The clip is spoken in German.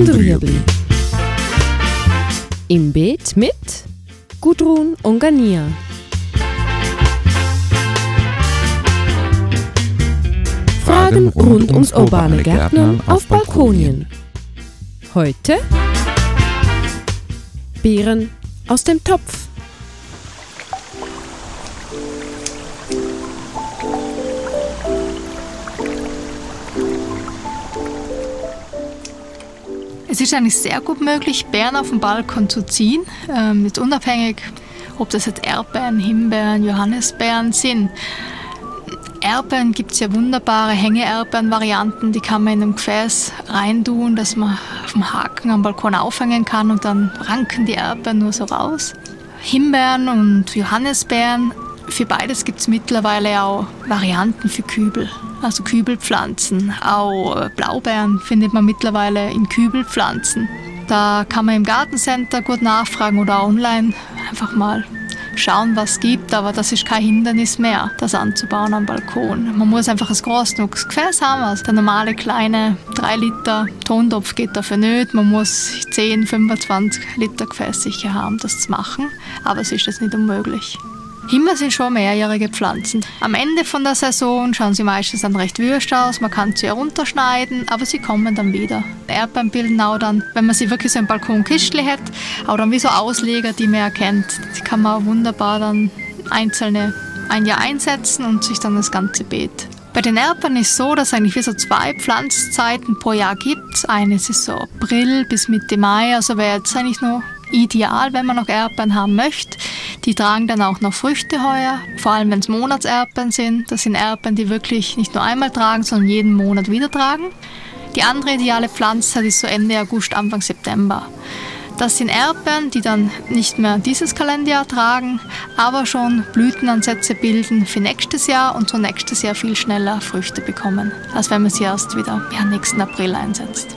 und Rüebli. Im Beet mit Gudrun und Gania. Fragen rund ums urbane Gärtnern auf Balkonien. Heute Beeren aus dem Topf. Es ist eigentlich sehr gut möglich, Beeren auf dem Balkon zu ziehen, ähm, jetzt unabhängig, ob das jetzt Erdbeeren, Himbeeren, Johannisbeeren sind. Erdbeeren gibt es ja wunderbare Hänge-Erdbeeren-Varianten, die kann man in einem Gefäß reintun, dass man auf dem Haken am Balkon aufhängen kann und dann ranken die Erdbeeren nur so raus. Himbeeren und Johannisbeeren, für beides gibt es mittlerweile auch Varianten für Kübel also Kübelpflanzen. Auch äh, Blaubeeren findet man mittlerweile in Kübelpflanzen. Da kann man im Gartencenter gut nachfragen oder online einfach mal schauen, was es gibt, aber das ist kein Hindernis mehr, das anzubauen am Balkon. Man muss einfach ein groß genuges Gefäß haben, also der normale kleine 3 Liter Tontopf geht dafür nicht, man muss 10, 25 Liter Gefäß sicher haben, das zu machen, aber es ist jetzt nicht unmöglich. Himbeer sind schon mehrjährige Pflanzen. Am Ende von der Saison schauen sie meistens dann recht wüst aus, man kann sie herunterschneiden, aber sie kommen dann wieder. Erdbeeren bilden auch dann, wenn man sie wirklich so im Balkonkistchen hat, auch dann wie so Ausleger, die man erkennt. Die kann man auch wunderbar dann einzelne ein Jahr einsetzen und sich dann das ganze Beet bei den Erdbeeren ist es so, dass es eigentlich wie so zwei Pflanzzeiten pro Jahr gibt. Eine ist so April bis Mitte Mai, also wäre jetzt eigentlich nur ideal, wenn man noch Erdbeeren haben möchte. Die tragen dann auch noch Früchte heuer, vor allem wenn es Monatserdbeeren sind. Das sind Erdbeeren, die wirklich nicht nur einmal tragen, sondern jeden Monat wieder tragen. Die andere ideale Pflanzzeit ist so Ende August, Anfang September. Das sind Erdbeeren, die dann nicht mehr dieses Kalenderjahr tragen, aber schon Blütenansätze bilden für nächstes Jahr und so nächstes Jahr viel schneller Früchte bekommen, als wenn man sie erst wieder ja, nächsten April einsetzt.